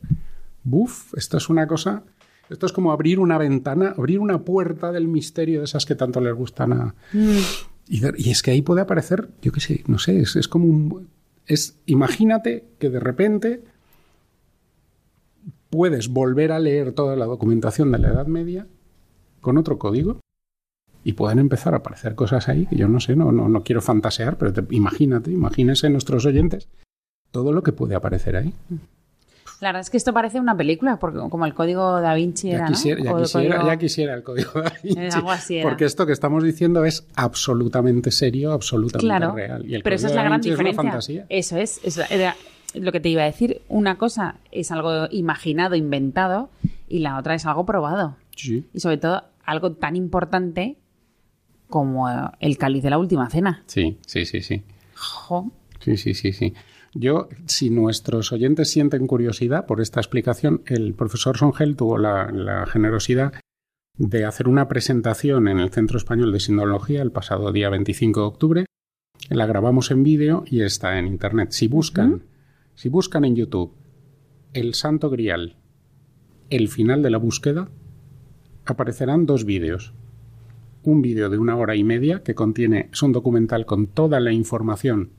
Buf, esto es una cosa... Esto es como abrir una ventana, abrir una puerta del misterio de esas que tanto les gustan a... Y, de- y es que ahí puede aparecer, yo qué sé, no sé, es, es como un... Es, imagínate que de repente puedes volver a leer toda la documentación de la Edad Media con otro código y pueden empezar a aparecer cosas ahí que yo no sé, no, no, no quiero fantasear, pero te- imagínate, imagínense nuestros oyentes todo lo que puede aparecer ahí. La verdad es que esto parece una película, porque como el código da Vinci Ya era, quisiera, ¿no? ya quisiera- código- ya quisiera el código da Vinci, Eh, algo así era. porque esto que estamos diciendo es absolutamente serio, absolutamente Claro, real. Y el pero esa es la gran Vinci es una diferencia. fantasía. Eso es, es la- era lo que te iba a decir. Una cosa es algo imaginado, inventado, y la otra es algo probado. Sí, Y sobre todo algo tan importante como el cáliz de la última cena. sí, sí, sí, sí. Jo, Sí, sí, sí, sí. Yo, si nuestros oyentes sienten curiosidad por esta explicación, el profesor Songel tuvo la, la generosidad de hacer una presentación en el Centro Español de Sinología el pasado día 25 de octubre. La grabamos en vídeo y está en internet. Si buscan, si buscan en YouTube el Santo Grial, el final de la búsqueda, aparecerán dos vídeos. Un vídeo de una hora y media que contiene, es un documental con toda la información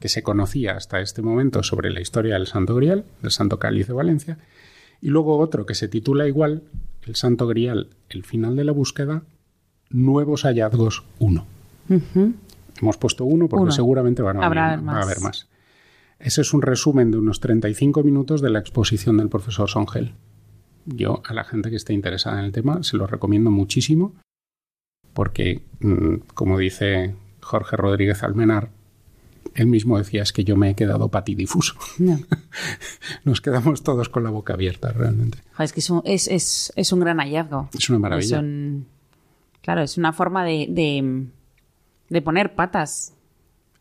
que se conocía hasta este momento sobre la historia del Santo Grial, del Santo Cáliz de Valencia, y luego otro que se titula igual, El Santo Grial, el final de la búsqueda, Nuevos hallazgos 1. Ujú. Hemos puesto uno porque Uno. seguramente van a, Habrá venir- más. va a haber más. Ese es un resumen de unos 35 minutos de la exposición del profesor Songel. Yo, a la gente que esté interesada en el tema, se lo recomiendo muchísimo porque, mm, como dice Jorge Rodríguez Almenar, él mismo decía es que yo me he quedado patidifuso. No. Nos quedamos todos con la boca abierta, realmente. Es que es un, es, es- es un gran hallazgo. Es una maravilla. Es un- claro, es una forma de, de, de poner patas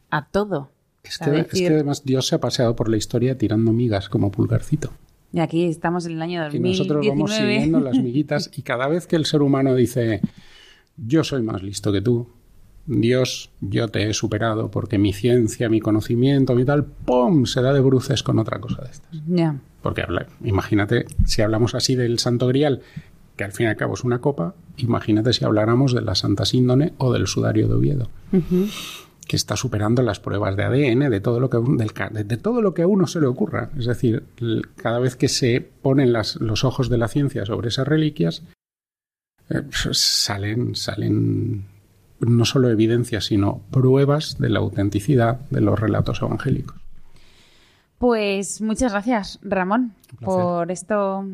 a todo. Es que, es decir- que además Dios se ha paseado por la historia tirando migas como pulgarcito. Y aquí estamos en el año Y 2019. nosotros vamos siguiendo las miguitas y cada vez que el ser humano dice yo soy más listo que tú, Dios, yo te he superado porque mi ciencia, mi conocimiento, mi tal, ¡pum! se da de bruces con otra cosa de estas. Ya. Porque habla, imagínate, si hablamos así del Santo Grial, que al fin y al cabo es una copa, imagínate si habláramos de la Santa Síndone o del Sudario de Oviedo, que está superando las pruebas de ADN, de todo lo que, del de, de todo lo que a uno se le ocurra. Es decir, cada vez que se ponen las- los ojos de la ciencia sobre esas reliquias, eh, pues salen, salen no solo evidencias, sino pruebas de la autenticidad de los relatos evangélicos. Pues muchas gracias, Ramón, por esto,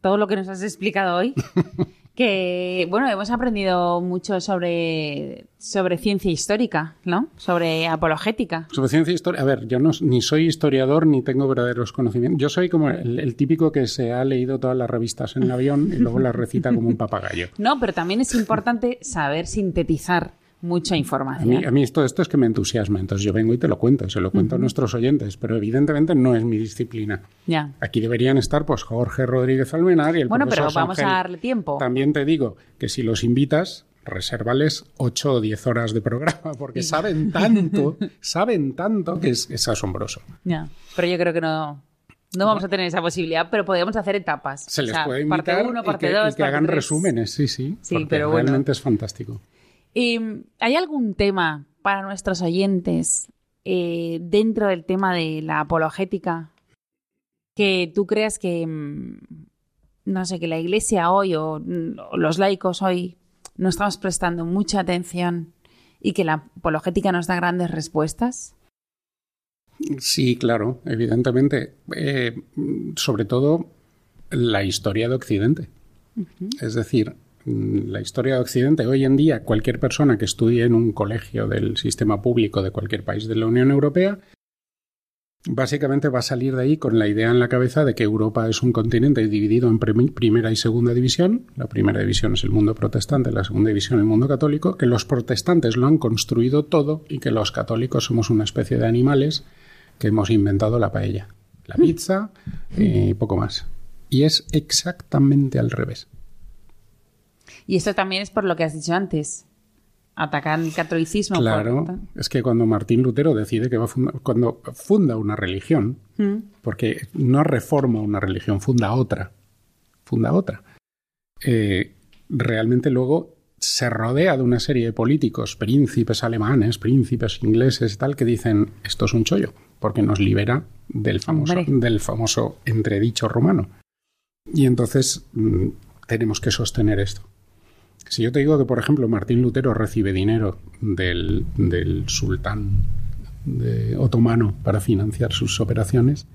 todo lo que nos has explicado hoy. que, bueno, hemos aprendido mucho sobre, sobre ciencia histórica, ¿no? Sobre apologética. Sobre ciencia historia. A ver, yo no, ni soy historiador ni tengo verdaderos conocimientos. Yo soy como el, el típico que se ha leído todas las revistas en el avión y luego las recita como un papagayo. No, pero también es importante saber sintetizar mucha A información. mí, a mí esto, esto es que me entusiasma. Entonces yo vengo y te lo cuento, se lo cuento a nuestros oyentes, pero evidentemente no es mi disciplina. Ya. Aquí deberían estar pues Jorge Rodríguez Almenar y el Bueno, pero vamos a darle tiempo. También te digo que si los invitas, resérvales 8 o 10 horas de programa, porque saben tanto, saben tanto que es, es asombroso. Ya. Pero yo creo que no, no vamos a tener esa posibilidad, pero podemos hacer etapas. Se les O sea, puede invitar parte 1, y parte que, 2, y que hagan resúmenes, sí, sí. Sí, porque pero bueno. realmente es fantástico. ¿Hay algún tema para nuestros oyentes eh, dentro del tema de la apologética que tú creas que, mm, no sé, que la iglesia hoy o, mm, o los laicos hoy no estamos prestando mucha atención y que la apologética nos da grandes respuestas? Sí, claro, evidentemente. Eh, sobre todo la historia de Occidente. Es decir, mm, la historia de Occidente, hoy en día cualquier persona que estudie en un colegio del sistema público de cualquier país de la Unión Europea Básicamente va a salir de ahí con la idea en la cabeza de que Europa es un continente dividido en primera y segunda división. La primera división es el mundo protestante, la segunda división el mundo católico, que los protestantes lo han construido todo y que los católicos somos una especie de animales que hemos inventado la paella, la pizza y poco más. Y es exactamente al revés. Y esto también es por lo que has dicho antes, atacar el catolicismo. Claro, es que cuando Martín Lutero decide que va a fundar, cuando funda una religión, mm. porque no reforma una religión, funda otra, funda otra, eh, realmente luego se rodea de una serie de políticos, príncipes alemanes, príncipes ingleses y tal, que dicen esto es un chollo, porque nos libera del famoso, del famoso entredicho romano. Y entonces mm, tenemos que sostener esto. Si yo te digo que, por ejemplo, Martín Lutero recibe dinero del, sultán otomano para financiar sus operaciones.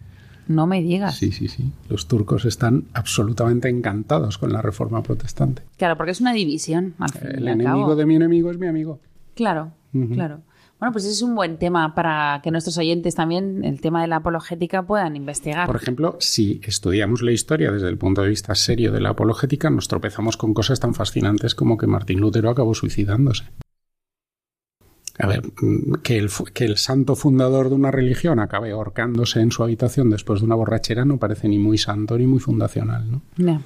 No me digas. Sí, sí, sí. Los turcos están absolutamente encantados con la reforma protestante. Claro, porque es una división. El enemigo de mi enemigo es mi amigo. Claro, claro. Bueno, pues es un buen tema para que nuestros oyentes también, el tema de la apologética, puedan investigar. Por ejemplo, si estudiamos la historia desde el punto de vista serio de la apologética, nos tropezamos con cosas tan fascinantes como que Martín Lutero acabó suicidándose. A ver, mm, que el, que el santo fundador de una religión acabe ahorcándose en su habitación después de una borrachera no parece ni muy santo ni muy fundacional, ¿no? No.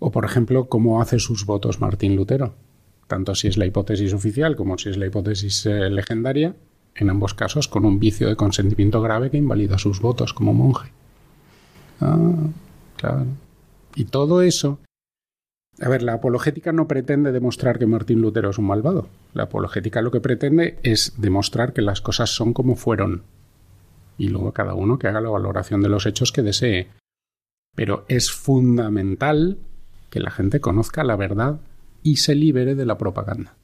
O, por ejemplo, cómo hace sus votos Martín Lutero tanto si es la hipótesis oficial como si es la hipótesis eh, legendaria, en ambos casos con un vicio de consentimiento grave que invalida sus votos como monje. Ah, claro. Y todo eso. A ver, la apologética no pretende demostrar que Martín Lutero es un malvado. La apologética lo que pretende es demostrar que las cosas son como fueron. Y luego cada uno que haga la valoración de los hechos que desee. Pero es fundamental que la gente conozca la verdad y se libere de la propaganda.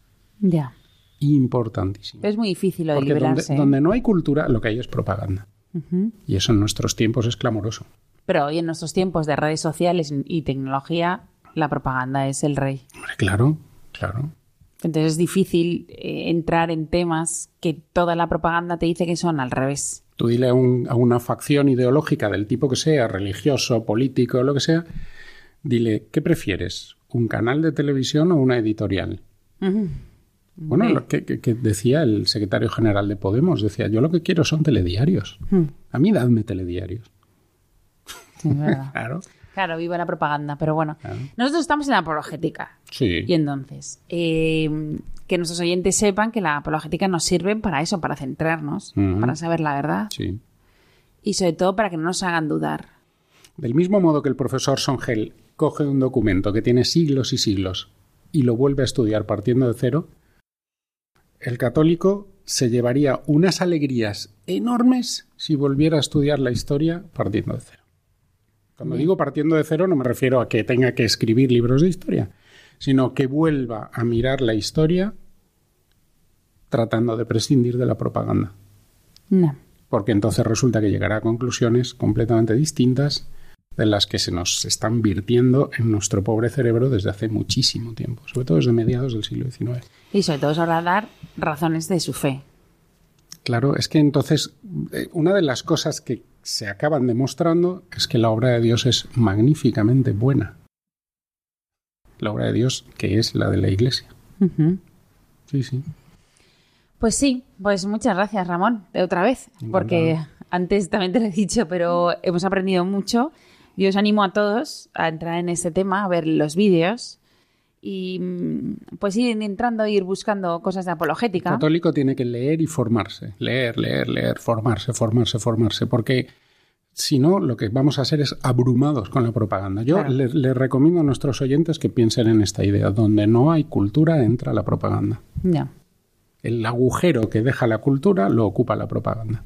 Ya. Importantísimo. Es muy difícil lo de Porque liberarse. Donde, donde, no hay cultura, lo que hay es propaganda. Y eso en nuestros tiempos es clamoroso. Pero hoy en nuestros tiempos de redes sociales y tecnología, la propaganda es el rey. claro, claro. Entonces es difícil eh, entrar en temas que toda la propaganda te dice que son al revés. Tú dile a, un, a, una facción ideológica del tipo que sea, religioso, político, lo que sea, dile, ¿qué prefieres? Un canal de televisión o una editorial. Bueno, lo que, decía el secretario general de Podemos, decía, yo lo que quiero son telediarios. A mí dadme telediarios. claro. Claro, viva la propaganda, pero bueno. Nosotros estamos en la apologética. Sí. Y entonces, eh, que nuestros oyentes sepan que la apologética nos sirve para eso, para centrarnos, para saber la verdad. Sí. Y sobre todo para que no nos hagan dudar. Del mismo modo que el profesor Songel coge un documento que tiene siglos y siglos y lo vuelve a estudiar partiendo de cero, el católico se llevaría unas alegrías enormes si volviera a estudiar la historia partiendo de cero. Cuando digo partiendo de cero no me refiero a que tenga que escribir libros de historia, sino que vuelva a mirar la historia tratando de prescindir de la propaganda. No. Porque entonces resulta que llegará a conclusiones completamente distintas de las que se nos están virtiendo en nuestro pobre cerebro desde hace muchísimo tiempo, sobre todo desde mediados del siglo XIX. Y sobre todo ahora dar razones de su fe. Claro, es que entonces eh, una de las cosas que se acaban demostrando es que la obra de Dios es magníficamente buena. La obra de Dios que es la de la Iglesia. Sí, sí. Pues sí, pues muchas gracias Ramón, de otra vez, porque antes también te lo he dicho, pero hemos aprendido mucho yo os animo a todos a entrar en este tema, a ver los vídeos y mm, pues ir entrando, ir buscando cosas de apologética. El católico tiene que leer y formarse, leer, leer, leer, formarse, formarse, formarse, porque si no, lo que vamos a hacer es abrumados con la propaganda. Yo les le recomiendo a nuestros oyentes que piensen en esta idea. Donde no hay cultura, entra la propaganda. Ya. El agujero que deja la cultura lo ocupa la propaganda.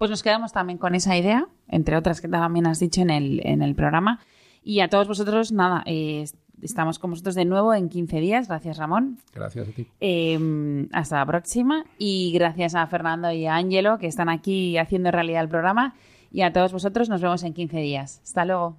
Pues nos quedamos también con esa idea, entre otras que también has dicho en el, en el programa. Y a todos vosotros, nada, eh, estamos con vosotros de nuevo en 15 días. Gracias, Ramón. Gracias a ti. Em, hasta la próxima. Y gracias a Fernando y a Ángelo, que están aquí haciendo realidad el programa. Y a todos vosotros nos vemos en 15 días. Hasta luego.